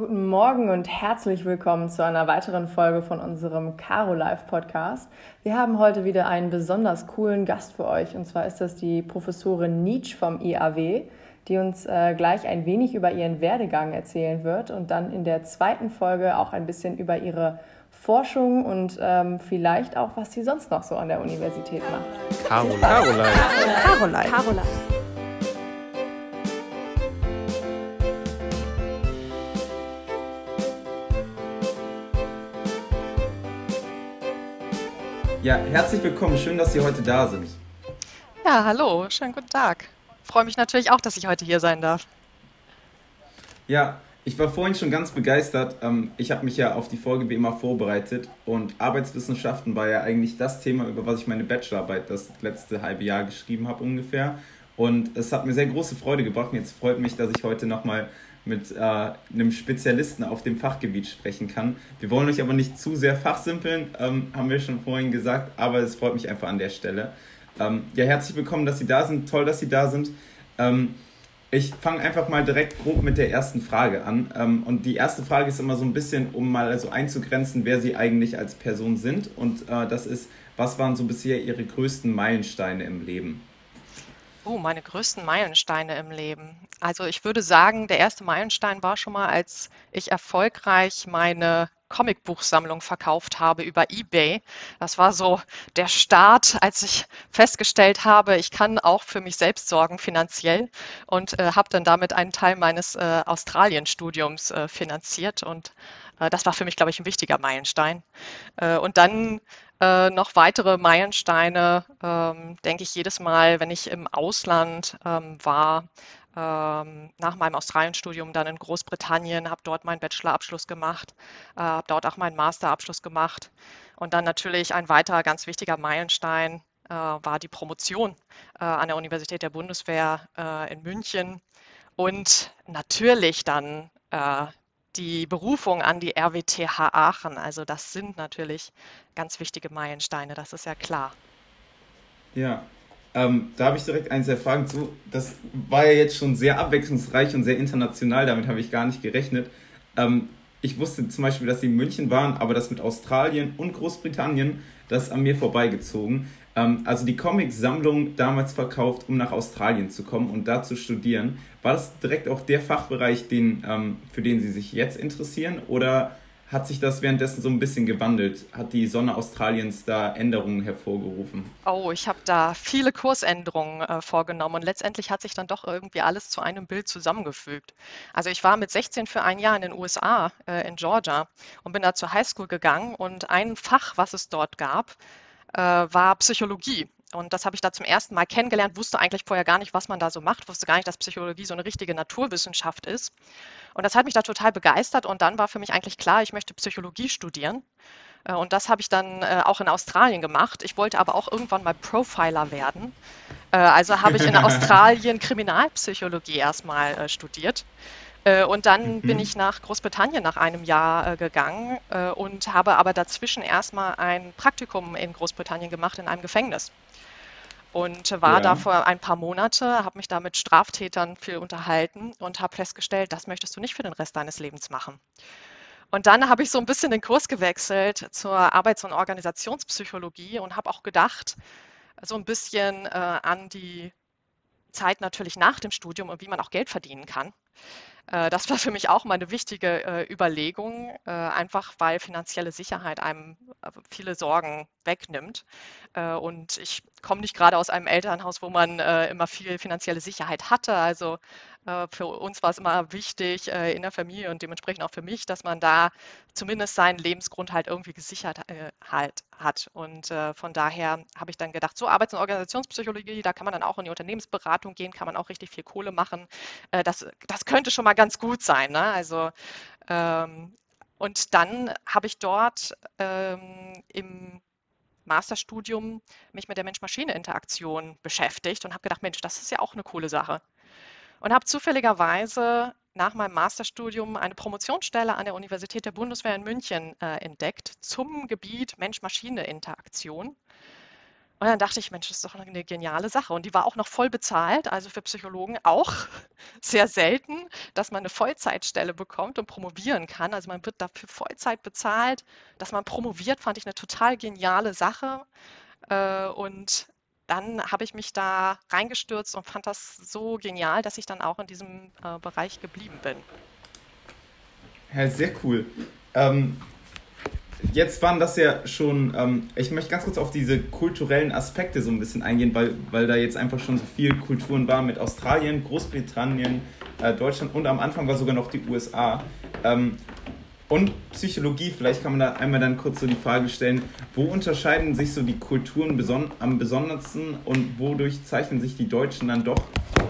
Guten Morgen und herzlich willkommen zu einer weiteren Folge von unserem Caro Live Podcast. Wir haben heute wieder einen besonders coolen Gast für euch und zwar ist das die Professorin Nietzsche vom IAW, die uns äh, gleich ein wenig über ihren Werdegang erzählen wird und dann in der zweiten Folge auch ein bisschen über ihre Forschung und ähm, vielleicht auch, was sie sonst noch so an der Universität macht. Caroline. Caroline. Caroline. Caroline. Ja, herzlich willkommen. Schön, dass Sie heute da sind. Ja, hallo. Schönen guten Tag. Freue mich natürlich auch, dass ich heute hier sein darf. Ja, ich war vorhin schon ganz begeistert. Ähm, ich habe mich ja auf die Folge wie immer vorbereitet und Arbeitswissenschaften war ja eigentlich das Thema, über was ich meine Bachelorarbeit das letzte halbe Jahr geschrieben habe ungefähr. Und es hat mir sehr große Freude gebracht. Und jetzt freut mich, dass ich heute nochmal mit äh, einem Spezialisten auf dem Fachgebiet sprechen kann. Wir wollen euch aber nicht zu sehr fachsimpeln, ähm, haben wir schon vorhin gesagt, aber es freut mich einfach an der Stelle. Ähm, ja, herzlich willkommen, dass Sie da sind. Toll, dass Sie da sind. Ähm, ich fange einfach mal direkt grob mit der ersten Frage an. Ähm, und die erste Frage ist immer so ein bisschen, um mal so einzugrenzen, wer Sie eigentlich als Person sind. Und äh, das ist, was waren so bisher Ihre größten Meilensteine im Leben? Oh, meine größten Meilensteine im Leben. Also ich würde sagen, der erste Meilenstein war schon mal, als ich erfolgreich meine Comicbuchsammlung verkauft habe über eBay. Das war so der Start, als ich festgestellt habe, ich kann auch für mich selbst sorgen finanziell und äh, habe dann damit einen Teil meines äh, Australien-Studiums äh, finanziert und äh, das war für mich, glaube ich, ein wichtiger Meilenstein. Äh, und dann äh, noch weitere Meilensteine, ähm, denke ich jedes Mal, wenn ich im Ausland ähm, war, ähm, nach meinem Australienstudium dann in Großbritannien, habe dort meinen Bachelorabschluss gemacht, äh, habe dort auch meinen Masterabschluss gemacht. Und dann natürlich ein weiterer ganz wichtiger Meilenstein äh, war die Promotion äh, an der Universität der Bundeswehr äh, in München. Und natürlich dann äh, die Berufung an die RWTH Aachen. Also das sind natürlich ganz wichtige Meilensteine, das ist ja klar. Ja, ähm, da habe ich direkt ein, zwei Fragen zu. Das war ja jetzt schon sehr abwechslungsreich und sehr international, damit habe ich gar nicht gerechnet. Ähm, ich wusste zum Beispiel, dass sie in München waren, aber das mit Australien und Großbritannien, das ist an mir vorbeigezogen. Ähm, also die Comic-Sammlung damals verkauft, um nach Australien zu kommen und da zu studieren. War das direkt auch der Fachbereich, den, ähm, für den Sie sich jetzt interessieren? Oder hat sich das währenddessen so ein bisschen gewandelt? Hat die Sonne Australiens da Änderungen hervorgerufen? Oh, ich habe da viele Kursänderungen äh, vorgenommen und letztendlich hat sich dann doch irgendwie alles zu einem Bild zusammengefügt. Also ich war mit 16 für ein Jahr in den USA, äh, in Georgia und bin da zur Highschool gegangen und ein Fach, was es dort gab, äh, war Psychologie. Und das habe ich da zum ersten Mal kennengelernt, wusste eigentlich vorher gar nicht, was man da so macht, wusste gar nicht, dass Psychologie so eine richtige Naturwissenschaft ist. Und das hat mich da total begeistert und dann war für mich eigentlich klar, ich möchte Psychologie studieren. Äh, und das habe ich dann äh, auch in Australien gemacht. Ich wollte aber auch irgendwann mal Profiler werden. Äh, also habe ich in Australien Kriminalpsychologie erstmal studiert. Und dann mhm. bin ich nach Großbritannien nach einem Jahr gegangen und habe aber dazwischen erstmal ein Praktikum in Großbritannien gemacht in einem Gefängnis und war ja. da vor ein paar Monate, habe mich da mit Straftätern viel unterhalten und habe festgestellt, das möchtest du nicht für den Rest deines Lebens machen. Und dann habe ich so ein bisschen den Kurs gewechselt zur Arbeits- und Organisationspsychologie und habe auch gedacht, so ein bisschen äh, an die Zeit natürlich nach dem Studium und wie man auch Geld verdienen kann. Äh, das war für mich auch mal eine wichtige äh, Überlegung, äh, einfach weil finanzielle Sicherheit einem viele Sorgen wegnimmt. und ich komme nicht gerade aus einem Elternhaus, wo man immer viel finanzielle Sicherheit hatte. Also für uns war es immer wichtig in der Familie und dementsprechend auch für mich, dass man da zumindest seinen Lebensgrund halt irgendwie gesichert halt hat. Und von daher habe ich dann gedacht, so Arbeits- und Organisationspsychologie, da kann man dann auch in die Unternehmensberatung gehen, kann man auch richtig viel Kohle machen. das, das könnte schon mal ganz gut sein. Ne? Also ähm, und dann habe ich dort ähm, im Masterstudium mich mit der Mensch-Maschine-Interaktion beschäftigt und habe gedacht, Mensch, das ist ja auch eine coole Sache und habe zufälligerweise nach meinem Masterstudium eine Promotionsstelle an der Universität der Bundeswehr in München äh, entdeckt zum Gebiet Mensch-Maschine-Interaktion. Und dann dachte ich, Mensch, das ist doch eine geniale Sache. Und die war auch noch voll bezahlt, also für Psychologen auch sehr selten, dass man eine Vollzeitstelle bekommt und promovieren kann. Also man wird dafür Vollzeit bezahlt. Dass man promoviert, fand ich eine total geniale Sache. Äh, und dann habe ich mich da reingestürzt und fand das so genial, dass ich dann auch in diesem äh, Bereich geblieben bin. Ja, sehr cool. Ähm, jetzt waren das ja schon, ähm, ich möchte ganz kurz auf diese kulturellen Aspekte so ein bisschen eingehen, weil, weil da jetzt einfach schon so viele Kulturen waren mit Australien, Großbritannien, äh, Deutschland und am Anfang war sogar noch die USA. Ähm, und Psychologie, vielleicht kann man da einmal dann kurz so die Frage stellen, wo unterscheiden sich so die Kulturen beson am besondersten und wodurch zeichnen sich die Deutschen dann doch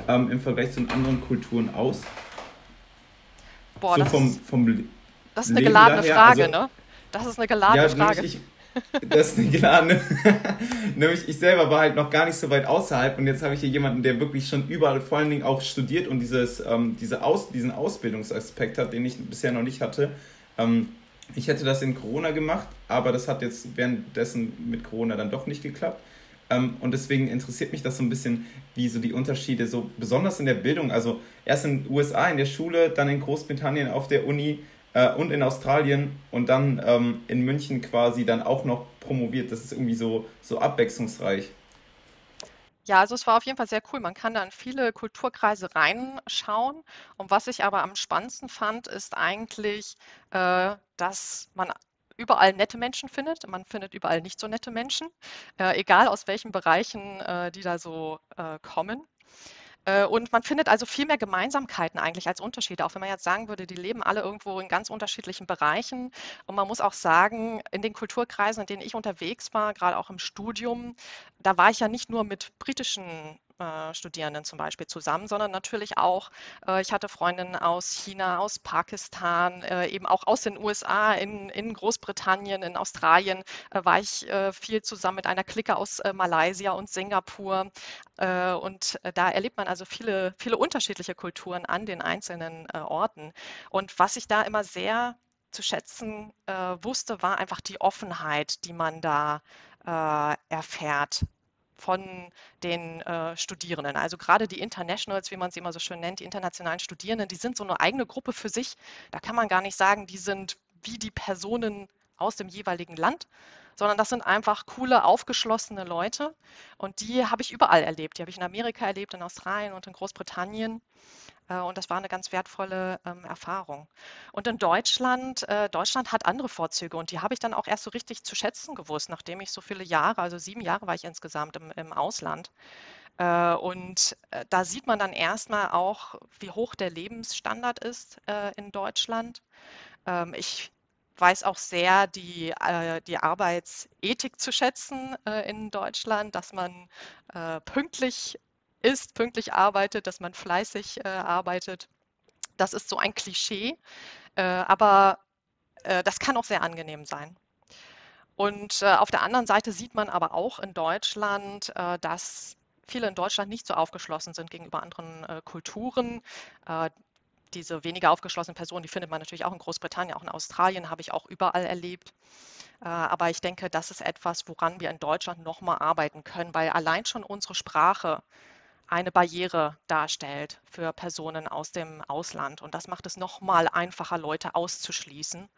ähm, im Vergleich zu anderen Kulturen aus? Boah, so das, vom, vom das ist eine geladene daher, Frage, also, ne? Das ist eine geladene ja, Frage. Ich, das ist eine geladene. nämlich ich selber war halt noch gar nicht so weit außerhalb und jetzt habe ich hier jemanden, der wirklich schon überall vor allen Dingen auch studiert und dieses, ähm, diese Aus, diesen Ausbildungsaspekt hat, den ich bisher noch nicht hatte. Ähm, ich hätte das in Corona gemacht, aber das hat jetzt währenddessen mit Corona dann doch nicht geklappt. Ähm, und deswegen interessiert mich das so ein bisschen, wie so die Unterschiede so besonders in der Bildung, also erst in den USA in der Schule, dann in Großbritannien auf der Uni, äh, und in Australien und dann ähm, in München quasi dann auch noch promoviert. Das ist irgendwie so, so abwechslungsreich. Ja, also es war auf jeden Fall sehr cool. Man kann da in viele Kulturkreise reinschauen. Und was ich aber am spannendsten fand, ist eigentlich, äh, dass man überall nette Menschen findet. Man findet überall nicht so nette Menschen, äh, egal aus welchen Bereichen äh, die da so äh, kommen. Äh, und man findet also viel mehr Gemeinsamkeiten eigentlich als Unterschiede, auch wenn man jetzt sagen würde, die leben alle irgendwo in ganz unterschiedlichen Bereichen. Und man muss auch sagen, in den Kulturkreisen, in denen ich unterwegs war, gerade auch im Studium, da war ich ja nicht nur mit britischen äh, Studierenden zum Beispiel zusammen, sondern natürlich auch, äh, ich hatte Freundinnen aus China, aus Pakistan, äh, eben auch aus den USA, in, in Großbritannien, in Australien äh, war ich äh, viel zusammen mit einer Clique aus Malaysia und Singapur. und da erlebt man also viele, viele unterschiedliche Kulturen an den einzelnen Orten. Und was ich da immer sehr zu schätzen wusste, war einfach die Offenheit, die man da erfährt von den äh, Studierenden. Also gerade die Internationals, wie man sie immer so schön nennt, die internationalen Studierenden, die sind so eine eigene Gruppe für sich. Da kann man gar nicht sagen, die sind wie die Personen aus dem jeweiligen Land, sondern das sind einfach coole, aufgeschlossene Leute. Und die habe ich überall erlebt. Die habe ich in Amerika erlebt, in Australien und in Großbritannien. Äh, und das war eine ganz wertvolle ähm, Erfahrung. Und in Deutschland, äh, Deutschland hat andere Vorzüge und die habe ich dann auch erst so richtig zu schätzen gewusst, nachdem ich so viele Jahre, also sieben Jahre war ich insgesamt im, im Ausland. Äh, und äh, da sieht man dann erstmal auch, wie hoch der Lebensstandard ist äh, in Deutschland. Ähm, ich weiß auch sehr die, äh, die Arbeitsethik zu schätzen äh, in Deutschland, dass man äh, pünktlich ist, pünktlich arbeitet, dass man fleißig äh, arbeitet. Das ist so ein Klischee, äh, aber äh, das kann auch sehr angenehm sein. Und auf der anderen Seite sieht man aber auch in Deutschland, dass viele in Deutschland nicht so aufgeschlossen sind gegenüber anderen Kulturen diese weniger aufgeschlossenen Personen, die findet man natürlich auch in Großbritannien, auch in Australien, habe ich auch überall erlebt. Äh, aber ich denke, das ist etwas, woran wir in Deutschland nochmal arbeiten können, weil allein schon unsere Sprache eine Barriere darstellt für Personen aus dem Ausland. Und das macht es nochmal einfacher, Leute auszuschließen,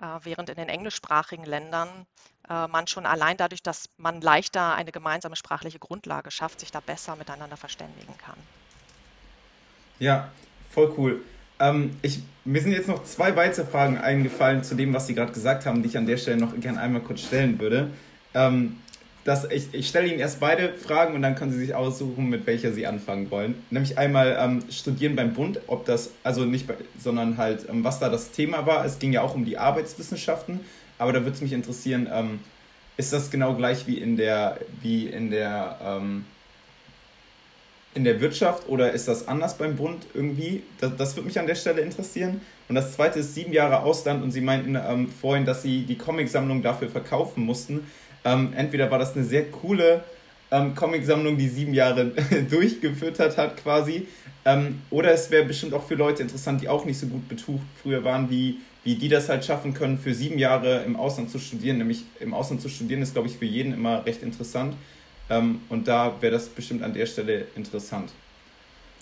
äh, während in den englischsprachigen Ländern äh, man schon allein dadurch, dass man leichter eine gemeinsame sprachliche Grundlage schafft, sich da besser miteinander verständigen kann. Ja, Voll cool. Ähm, ich, mir sind jetzt noch zwei weitere Fragen eingefallen zu dem, was Sie gerade gesagt haben, die ich an der Stelle noch gerne einmal kurz stellen würde. Ähm, das, ich, ich stelle Ihnen erst beide Fragen und dann können Sie sich aussuchen, mit welcher Sie anfangen wollen. Nämlich einmal ähm, Studieren beim Bund, ob das, also nicht, bei, sondern halt, ähm, was da das Thema war. Es ging ja auch um die Arbeitswissenschaften, aber da würde es mich interessieren, ähm, ist das genau gleich wie in der, wie in der ähm, in der Wirtschaft oder ist das anders beim Bund irgendwie? Das, das würde mich an der Stelle interessieren. Und das zweite ist sieben Jahre Ausland und Sie meinten ähm, vorhin, dass Sie die Comicsammlung dafür verkaufen mussten. Ähm, entweder war das eine sehr coole ähm, Comicsammlung, die sieben Jahre durchgefüttert hat quasi, ähm, oder es wäre bestimmt auch für Leute interessant, die auch nicht so gut betucht früher waren, wie, wie die das halt schaffen können, für sieben Jahre im Ausland zu studieren. Nämlich im Ausland zu studieren ist, glaube ich, für jeden immer recht interessant. Ähm, und da wäre das bestimmt an der Stelle interessant.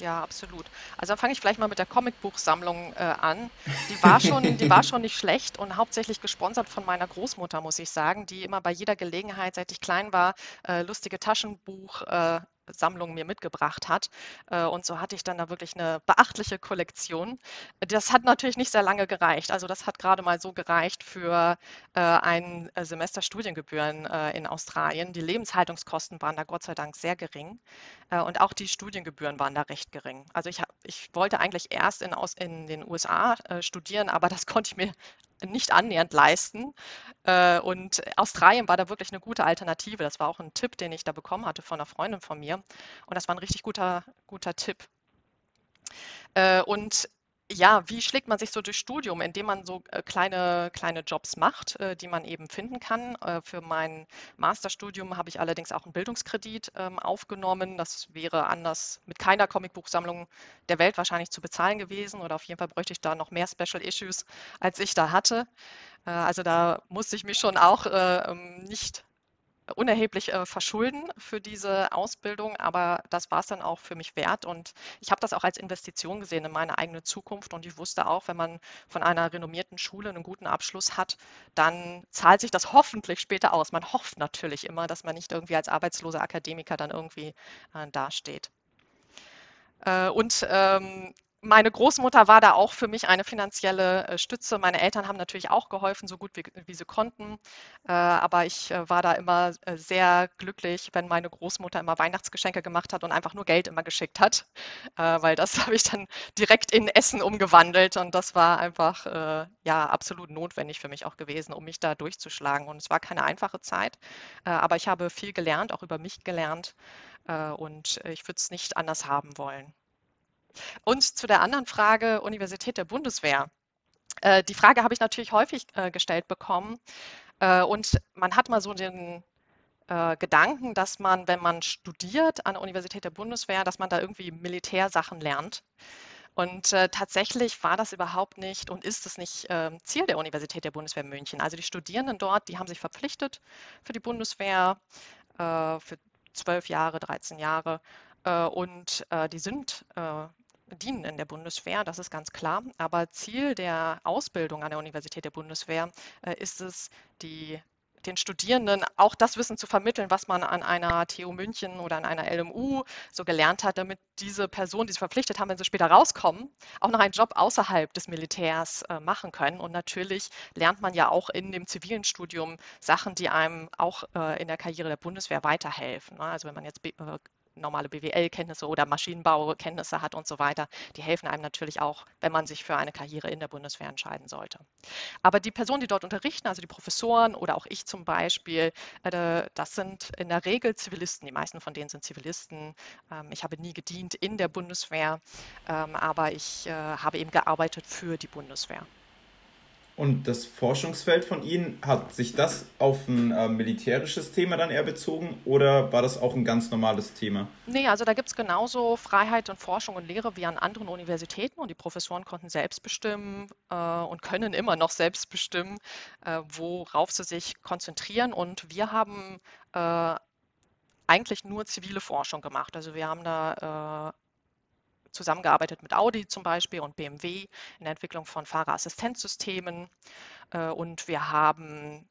Ja, absolut. Also dann fange ich vielleicht mal mit der Comicbuchsammlung äh, an. Die war, schon, die war schon nicht schlecht und hauptsächlich gesponsert von meiner Großmutter, muss ich sagen, die immer bei jeder Gelegenheit, seit ich klein war, äh, lustige Taschenbuch, äh, Sammlung mir mitgebracht hat. Äh, und so hatte ich dann da wirklich eine beachtliche Kollektion. Das hat natürlich nicht sehr lange gereicht. Also das hat gerade mal so gereicht für äh, ein äh, Semester Studiengebühren in Australien. Die Lebenshaltungskosten waren da Gott sei Dank sehr gering und auch die Studiengebühren waren da recht gering. Also ich, ich wollte eigentlich erst in, in den USA studieren, aber das konnte ich mir nicht annähernd leisten. Äh, und Australien war da wirklich eine gute Alternative. Das war auch ein Tipp, den ich da bekommen hatte von einer Freundin von mir. Und das war ein richtig guter, guter Tipp. Äh, und ja, wie schlägt man sich so durch Studium, indem man so äh, kleine, kleine Jobs macht, äh, die man eben finden kann? Äh, für mein Masterstudium habe ich allerdings auch einen Bildungskredit ähm, aufgenommen. Das wäre anders mit keiner Comicbuchsammlung der Welt wahrscheinlich zu bezahlen gewesen oder auf jeden Fall bräuchte ich da noch mehr Special Issues, als ich da hatte. Also da musste ich mich schon auch äh, ähm, nicht unerheblich äh, verschulden für diese Ausbildung, aber das war es dann auch für mich wert und ich habe das auch als Investition gesehen in meine eigene Zukunft und ich wusste auch, wenn man von einer renommierten Schule einen guten Abschluss hat, dann zahlt sich das hoffentlich später aus. Man hofft natürlich immer, dass man nicht irgendwie als arbeitsloser Akademiker dann irgendwie äh, dasteht. Äh, und ähm, meine Großmutter war da auch für mich eine finanzielle äh, Stütze. Meine Eltern haben natürlich auch geholfen, so gut wie, wie sie konnten. Äh, aber ich äh, war da immer sehr glücklich, wenn meine Großmutter immer Weihnachtsgeschenke gemacht hat und einfach nur Geld immer geschickt hat, weil das habe ich dann direkt in Essen umgewandelt und das war einfach ja absolut notwendig für mich auch gewesen, um mich da durchzuschlagen. Und es war keine einfache Zeit, aber ich habe viel gelernt, auch über mich gelernt und ich würde es nicht anders haben wollen. Und zu der anderen Frage, Universität der Bundeswehr. Äh, die Frage habe ich natürlich häufig äh, gestellt bekommen. Äh, und man hat mal so den Gedanken, dass man, wenn man studiert an der Universität der Bundeswehr, dass man da irgendwie Militärsachen lernt. Und äh, tatsächlich war das überhaupt nicht und ist es nicht äh, Ziel der Universität der Bundeswehr München. Also die Studierenden dort, die haben sich verpflichtet für die Bundeswehr äh, für zwölf Jahre, 13 Jahre und die sind dienen in der Bundeswehr, das ist ganz klar. Aber Ziel der Ausbildung an der Universität der Bundeswehr äh, ist es, die den Studierenden auch das Wissen zu vermitteln, was man an einer TU München oder an einer LMU so gelernt hat, damit diese Personen, die sich verpflichtet haben, wenn sie später rauskommen, auch noch einen Job außerhalb des Militärs äh, machen können. Und natürlich lernt man ja auch in dem zivilen Studium Sachen, die einem auch äh, in der Karriere der Bundeswehr weiterhelfen. Ne? Also wenn man jetzt normale BWL-Kenntnisse oder Maschinenbaukenntnisse hat und so weiter, die helfen einem natürlich auch, wenn man sich für eine Karriere in der Bundeswehr entscheiden sollte. Aber die Personen, die dort unterrichten, also die Professoren oder auch ich zum Beispiel, äh, das sind in der Regel Zivilisten. Die meisten von denen sind Zivilisten. Ähm, ich habe nie gedient in der Bundeswehr, ähm, aber ich äh, habe eben gearbeitet für die Bundeswehr. Und das Forschungsfeld von Ihnen, hat sich das auf ein äh, militärisches Thema dann eher bezogen oder war das auch ein ganz normales Thema? Nee, also da gibt es genauso Freiheit und Forschung und Lehre wie an anderen Universitäten und die Professoren konnten selbst bestimmen äh, und können immer noch selbst bestimmen, äh, worauf sie sich konzentrieren. Und wir haben äh, eigentlich nur zivile Forschung gemacht. Also wir haben da äh, zusammengearbeitet mit Audi zum Beispiel und BMW in der Entwicklung von Fahrerassistenzsystemen. Äh, und wir haben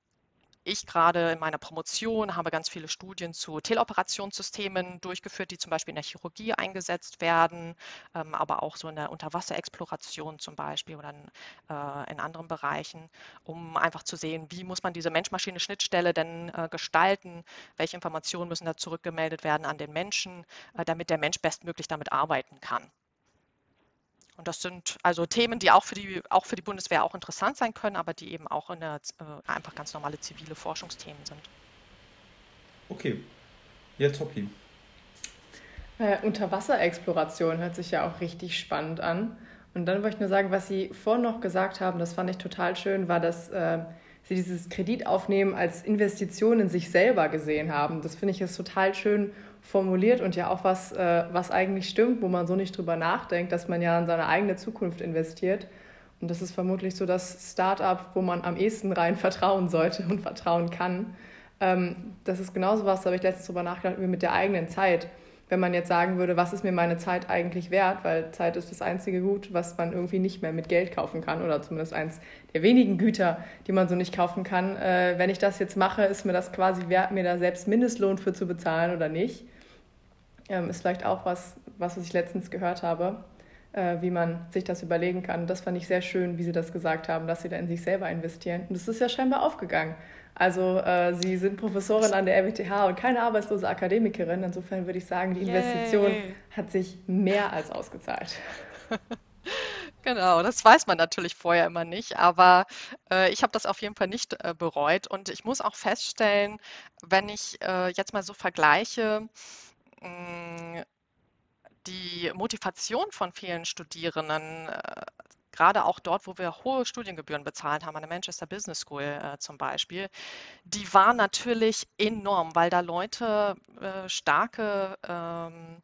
ich gerade in meiner Promotion habe ganz viele Studien zu Teleoperationssystemen durchgeführt, die zum Beispiel in der Chirurgie eingesetzt werden, ähm, aber auch so in der Unterwasserexploration zum Beispiel oder in, äh, in, anderen Bereichen, um einfach zu sehen, wie muss man diese Mensch-Maschine-Schnittstelle denn äh, gestalten, welche Informationen müssen da zurückgemeldet werden an den Menschen, äh, damit der Mensch bestmöglich damit arbeiten kann. Und das sind also Themen, die auch für die, auch für die Bundeswehr auch interessant sein können, aber die eben auch in der, äh, einfach ganz normale zivile Forschungsthemen sind. Okay. Ja, Topi. Äh, Unterwasserexploration hört sich ja auch richtig spannend an. Und dann wollte ich nur sagen, was Sie vorhin noch gesagt haben, das fand ich total schön, war, dass äh, Sie dieses Kreditaufnehmen als Investition in sich selber gesehen haben. Das finde ich ist total schön formuliert und ja auch was, äh, was eigentlich stimmt, wo man so nicht drüber nachdenkt, dass man ja in seine eigene Zukunft investiert. Und das ist vermutlich so das Start-up, wo man am ehesten rein vertrauen sollte und vertrauen kann. ähm, das ist genauso was, da habe ich letztens drüber nachgedacht, wie mit der eigenen Zeit. Wenn man jetzt sagen würde, was ist mir meine Zeit eigentlich wert, weil Zeit ist das einzige Gut, was man irgendwie nicht mehr mit Geld kaufen kann oder zumindest eins der wenigen Güter, die man so nicht kaufen kann. Äh, wenn ich das jetzt mache, ist mir das quasi wert, mir da selbst Mindestlohn für zu bezahlen oder nicht. Ähm, ist vielleicht auch was, was ich letztens gehört habe, äh, wie man sich das überlegen kann. Das fand ich sehr schön, wie Sie das gesagt haben, dass Sie da in sich selber investieren. Und das ist ja scheinbar aufgegangen. Also äh, Sie sind Professorin an der RWTH und keine arbeitslose Akademikerin. Insofern würde ich sagen, die Investition Yay. hat sich mehr als ausgezahlt. Genau, das weiß man natürlich vorher immer nicht, aber äh, ich habe das auf jeden Fall nicht äh, bereut und ich muss auch feststellen, wenn ich äh, jetzt mal so vergleiche, mh, hm, die Motivation von vielen Studierenden äh, gerade auch dort, wo wir hohe Studiengebühren bezahlt haben, an der Manchester Business School äh, zum Beispiel, die war natürlich enorm, weil da Leute äh, starke ähm,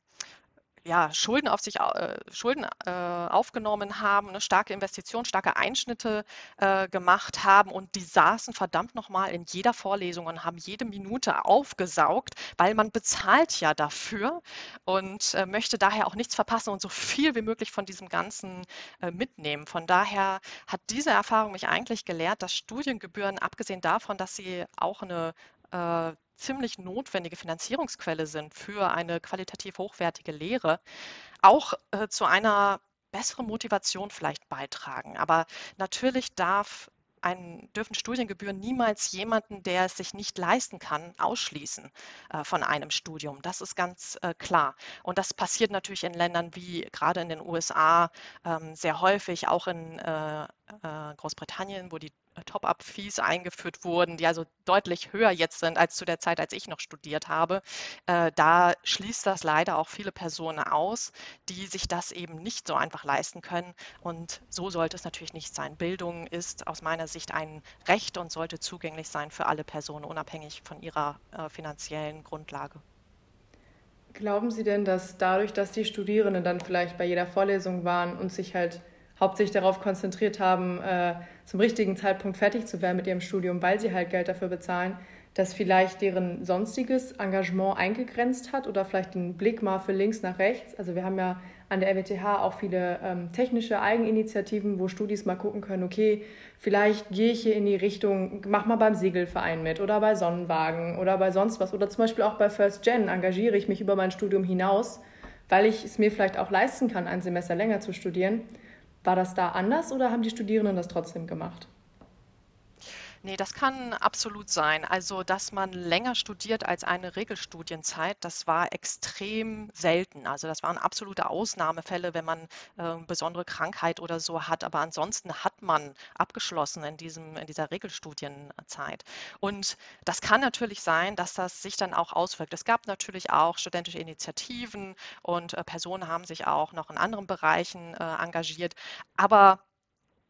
ja, Schulden auf sich äh, Schulden äh, aufgenommen haben, eine starke Investition, starke Einschnitte äh, gemacht haben und die saßen verdammt nochmal in jeder Vorlesung und haben jede Minute aufgesaugt, weil man bezahlt ja dafür und äh, möchte daher auch nichts verpassen und so viel wie möglich von diesem Ganzen äh, mitnehmen. Von daher hat diese Erfahrung mich eigentlich gelehrt, dass Studiengebühren, abgesehen davon, dass sie auch eine äh, ziemlich notwendige Finanzierungsquelle sind für eine qualitativ hochwertige Lehre, auch äh, zu einer besseren Motivation vielleicht beitragen. Aber natürlich darf ein, dürfen Studiengebühren niemals jemanden, der es sich nicht leisten kann, ausschließen äh, von einem Studium. Das ist ganz äh, klar. Und das passiert natürlich in Ländern wie gerade in den USA ähm, sehr häufig, auch in äh, äh Großbritannien, wo die Top-up-Fees eingeführt wurden, die also deutlich höher jetzt sind als zu der Zeit, als ich noch studiert habe. Äh, da schließt das leider auch viele Personen aus, die sich das eben nicht so einfach leisten können. Und so sollte es natürlich nicht sein. Bildung ist aus meiner Sicht ein Recht und sollte zugänglich sein für alle Personen, unabhängig von ihrer äh, finanziellen Grundlage. Glauben Sie denn, dass dadurch, dass die Studierenden dann vielleicht bei jeder Vorlesung waren und sich halt hauptsächlich darauf konzentriert haben, äh, zum richtigen Zeitpunkt fertig zu werden mit ihrem Studium, weil sie halt Geld dafür bezahlen, dass vielleicht deren sonstiges Engagement eingegrenzt hat oder vielleicht den Blick mal für links nach rechts. Also wir haben ja an der RWTH auch viele ähm, technische Eigeninitiativen, wo Studis mal gucken können, okay, vielleicht gehe ich hier in die Richtung, mach mal beim Segelverein mit oder bei Sonnenwagen oder bei sonst was oder zum Beispiel auch bei First Gen engagiere ich mich über mein Studium hinaus, weil ich es mir vielleicht auch leisten kann, ein Semester länger zu studieren. War das da anders oder haben die Studierenden das trotzdem gemacht? Nee, das kann absolut sein. Also, dass man länger studiert als eine Regelstudienzeit, das war extrem selten. Also, das waren absolute Ausnahmefälle, wenn man äh, besondere Krankheit oder so hat. Aber ansonsten hat man abgeschlossen in diesem, in dieser Regelstudienzeit. Und das kann natürlich sein, dass das sich dann auch auswirkt. Es gab natürlich auch studentische Initiativen und äh, Personen haben sich auch noch in anderen Bereichen äh, engagiert. Aber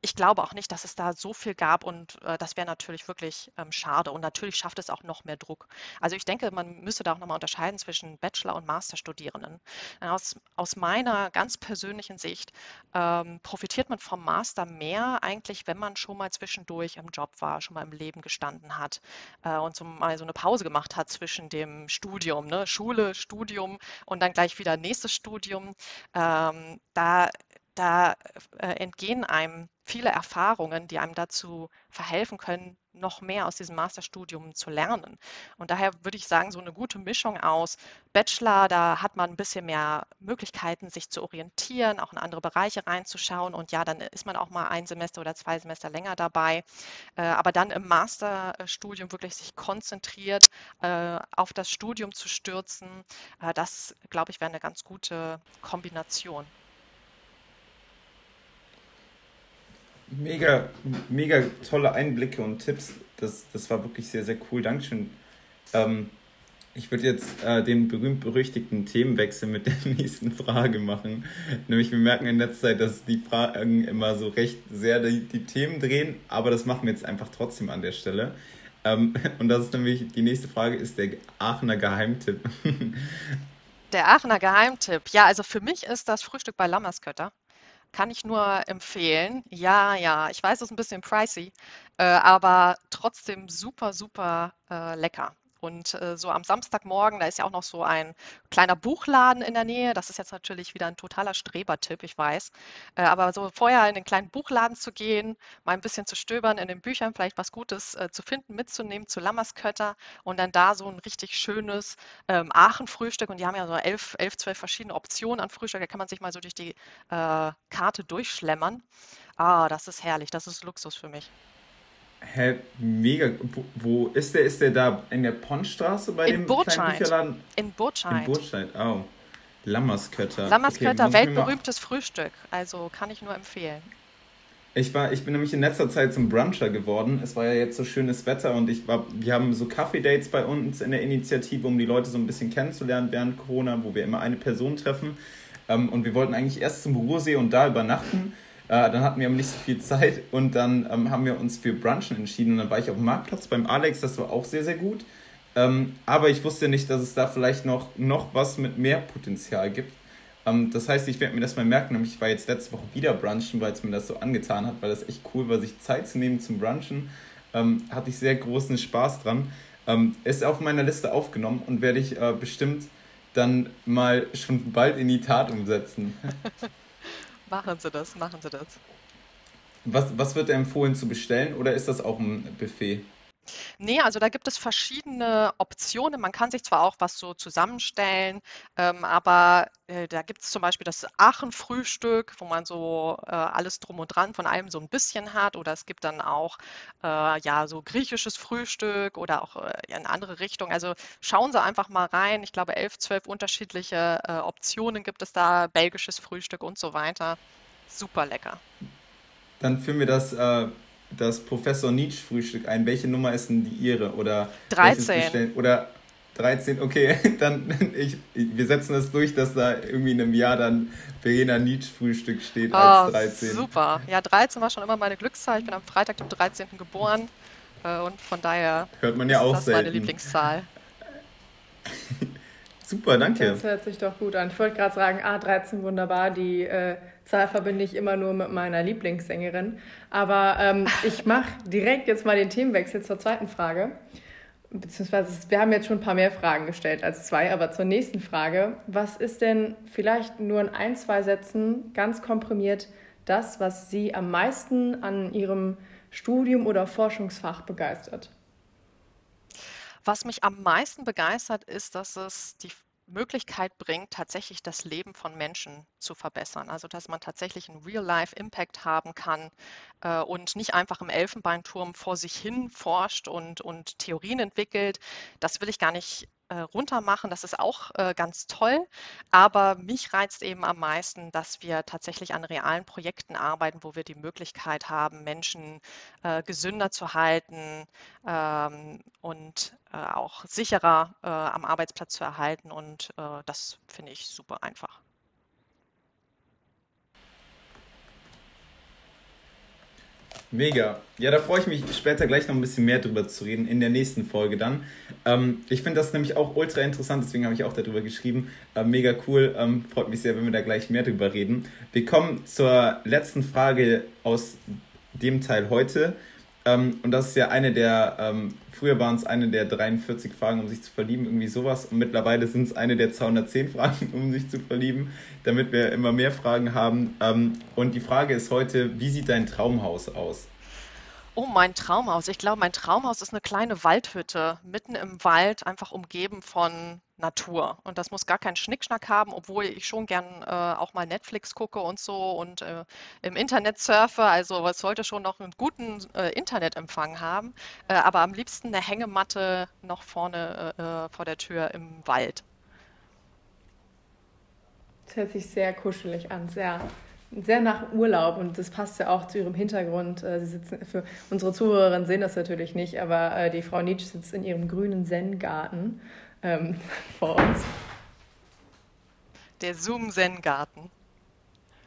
ich glaube auch nicht, dass es da so viel gab und äh, das wäre natürlich wirklich ähm, schade. Und natürlich schafft es auch noch mehr Druck. Also ich denke, man müsste da auch nochmal unterscheiden zwischen Bachelor- und Masterstudierenden. Aus, aus meiner ganz persönlichen Sicht ähm, profitiert man vom Master mehr eigentlich, wenn man schon mal zwischendurch im Job war, schon mal im Leben gestanden hat äh, und so mal so eine Pause gemacht hat zwischen dem Studium, ne? Schule, Studium und dann gleich wieder nächstes Studium. Ähm, da da äh, entgehen einem viele Erfahrungen, die einem dazu verhelfen können, noch mehr aus diesem Masterstudium zu lernen. Und daher würde ich sagen, so eine gute Mischung aus Bachelor, da hat man ein bisschen mehr Möglichkeiten, sich zu orientieren, auch in andere Bereiche reinzuschauen. Und ja, dann ist man auch mal ein Semester oder zwei Semester länger dabei. Äh, aber dann im Masterstudium wirklich sich konzentriert äh, auf das Studium zu stürzen, äh, das, glaube ich, wäre eine ganz gute Kombination. Mega, mega tolle Einblicke und Tipps. Das, das war wirklich sehr, sehr cool. Dankeschön. Ähm, ich würde jetzt äh, den berühmt-berüchtigten Themenwechsel mit der nächsten Frage machen. Nämlich, wir merken in letzter Zeit, dass die Fragen immer so recht sehr die, die Themen drehen, aber das machen wir jetzt einfach trotzdem an der Stelle. Ähm, und das ist nämlich, die nächste Frage ist der Aachener Geheimtipp. Der Aachener Geheimtipp. Ja, also für mich ist das Frühstück bei Lammerskötter. Kann ich nur empfehlen. Ja, ja, ich weiß, es ist ein bisschen pricey, äh, aber trotzdem super, super äh, lecker. Und äh, so am Samstagmorgen, da ist ja auch noch so ein kleiner Buchladen in der Nähe. Das ist jetzt natürlich wieder ein totaler Strebertipp, ich weiß. Äh, aber so vorher in den kleinen Buchladen zu gehen, mal ein bisschen zu stöbern in den Büchern, vielleicht was Gutes äh, zu finden, mitzunehmen zu Lammerskötter und dann da so ein richtig schönes ähm, Aachen-Frühstück. Und die haben ja so elf, elf, zwölf verschiedene Optionen an Frühstück. Da kann man sich mal so durch die Karte durchschlemmern. Ah, das ist herrlich. Das ist Luxus für mich. Hä, mega. Wo, wo, ist der? Ist der da in der Ponnstraße bei in dem Burtscheid. kleinen Bücherladen? In Burtscheid. In Burtscheid, oh. Lammerskötter. Lammerskötter, okay, weltberühmtes Frühstück. Also kann ich nur empfehlen. Ich, war, ich bin nämlich in letzter Zeit zum Bruncher geworden. Es war ja jetzt so schönes Wetter und ich war, wir haben so Kaffee-Dates bei uns in der Initiative, um die Leute so ein bisschen kennenzulernen während Corona, wo wir immer eine Person treffen. Ähm, und wir wollten eigentlich erst zum Ruhrsee und da übernachten. Äh, dann hatten wir nicht so viel Zeit und dann ähm, haben wir uns für Brunchen entschieden. Und dann war ich auf dem Marktplatz beim Alex, das war auch sehr, sehr gut. Ähm, aber ich wusste nicht, dass es da vielleicht noch, noch was mit mehr Potenzial gibt. Ähm, das heißt, ich werde mir das mal merken. Ich war jetzt letzte Woche wieder brunchen, weil es mir das so angetan hat, weil das echt cool war, sich Zeit zu nehmen zum Brunchen. Ähm, hatte ich sehr großen Spaß dran. Ähm, ist auf meiner Liste aufgenommen und werde ich äh, bestimmt dann mal schon bald in die Tat umsetzen. Machen Sie das, machen Sie das. Was, was wird empfohlen zu bestellen oder ist das auch ein Buffet? Nee, also da gibt es verschiedene Optionen. Man kann sich zwar auch was so zusammenstellen, ähm, aber äh, da gibt es zum Beispiel das Aachen-Frühstück, wo man so äh, alles drum und dran von allem so ein bisschen hat. Oder es gibt dann auch äh, ja so griechisches Frühstück oder auch äh, in andere Richtung. Also schauen Sie einfach mal rein. Ich glaube, elf, zwölf unterschiedliche äh, Optionen gibt es da, belgisches Frühstück und so weiter. Super lecker. Dann führen wir das äh, das Professor Nietzsche Frühstück ein. Welche Nummer ist denn die Ihre? Oder 13. Oder 13, okay, dann ich, wir setzen das durch, dass da irgendwie in einem Jahr dann Verena Nietzsche Frühstück steht oh, als 13. Super. Ja, 13 war schon immer meine Glückszahl. Ich bin am Freitag, dem 13. geboren. Äh, und von daher hört man ja auch das selten. meine Lieblingszahl. Super, danke. Das hört sich doch gut an. Ich wollte gerade sagen, A13 wunderbar, die äh, Zahl verbinde ich immer nur mit meiner Lieblingssängerin. Aber ähm, ich mache direkt jetzt mal den Themenwechsel zur zweiten Frage. Beziehungsweise, wir haben jetzt schon ein paar mehr Fragen gestellt als zwei, aber zur nächsten Frage. Was ist denn vielleicht nur in ein, zwei Sätzen ganz komprimiert das, was Sie am meisten an Ihrem Studium oder Forschungsfach begeistert? Was mich am meisten begeistert, ist, dass es die Möglichkeit bringt, tatsächlich das Leben von Menschen zu verbessern. Also dass man tatsächlich einen Real-Life-Impact haben kann äh, und nicht einfach im Elfenbeinturm vor sich hin forscht und, und Theorien entwickelt. Das will ich gar nicht äh, runter. Das ist auch äh, ganz toll. Aber mich reizt eben am meisten, dass wir tatsächlich an realen Projekten arbeiten, wo wir die Möglichkeit haben, Menschen äh, gesünder zu halten ähm, und äh, auch sicherer äh, am Arbeitsplatz zu erhalten. Und äh, das finde ich super einfach. Mega. Ja, da freue ich mich später gleich noch ein bisschen mehr drüber zu reden, in der nächsten Folge dann. Ähm, ich finde das nämlich auch ultra interessant, deswegen habe ich auch darüber geschrieben. Äh, mega cool, ähm, freut mich sehr, wenn wir da gleich mehr drüber reden. Wir kommen zur letzten Frage aus dem Teil heute. Ähm, und das ist ja eine der, ähm, früher waren es eine der 43 Fragen, um sich zu verlieben, irgendwie sowas. Und mittlerweile sind es eine der 210 Fragen, um sich zu verlieben, damit wir immer mehr Fragen haben. Ähm, und die Frage ist heute, wie sieht dein Traumhaus aus? Oh, mein Traumhaus. Ich glaube, mein Traumhaus ist eine kleine Waldhütte, mitten im Wald, einfach umgeben von Natur. Und das muss gar keinen Schnickschnack haben, obwohl ich schon gern äh, auch mal Netflix gucke und so und äh, im Internet surfe. Also es sollte schon noch einen guten äh, Internetempfang haben, äh, aber am liebsten eine Hängematte noch vorne äh, äh, vor der Tür im Wald. Das hört sich sehr kuschelig an, sehr sehr nach Urlaub und das passt ja auch zu ihrem Hintergrund. Sie sitzen, für unsere Zuhörerinnen sehen das natürlich nicht, aber die Frau Nietzsche sitzt in ihrem grünen Zen-Garten ähm, vor uns. Der Zoom-Zen-Garten.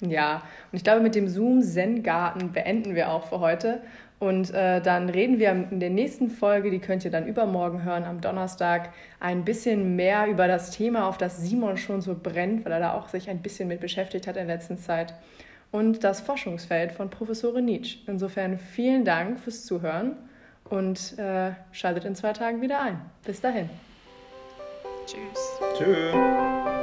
Ja, und ich glaube, mit dem Zoom-Zen-Garten beenden wir auch für heute. Und äh, dann reden wir in der nächsten Folge, die könnt ihr dann übermorgen hören, am Donnerstag, ein bisschen mehr über das Thema, auf das Simon schon so brennt, weil er da auch sich ein bisschen mit beschäftigt hat in der letzten Zeit. und das Forschungsfeld von Professorin Nietzsche. Insofern vielen Dank fürs Zuhören und äh, schaltet in zwei Tagen wieder ein. Bis dahin. Tschüss. Tschüss.